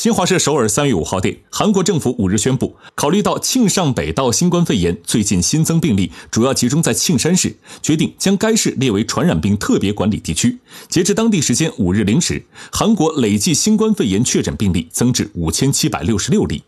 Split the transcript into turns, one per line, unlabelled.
新华社首尔三月五号电韩国政府五日宣布考虑到庆尚北道新冠肺炎最近新增病例主要集中在庆山市决定将该市列为传染病特别管理地区截至当地时间五日零时韩国累计新冠肺炎确诊病例增至五千七百六十六例。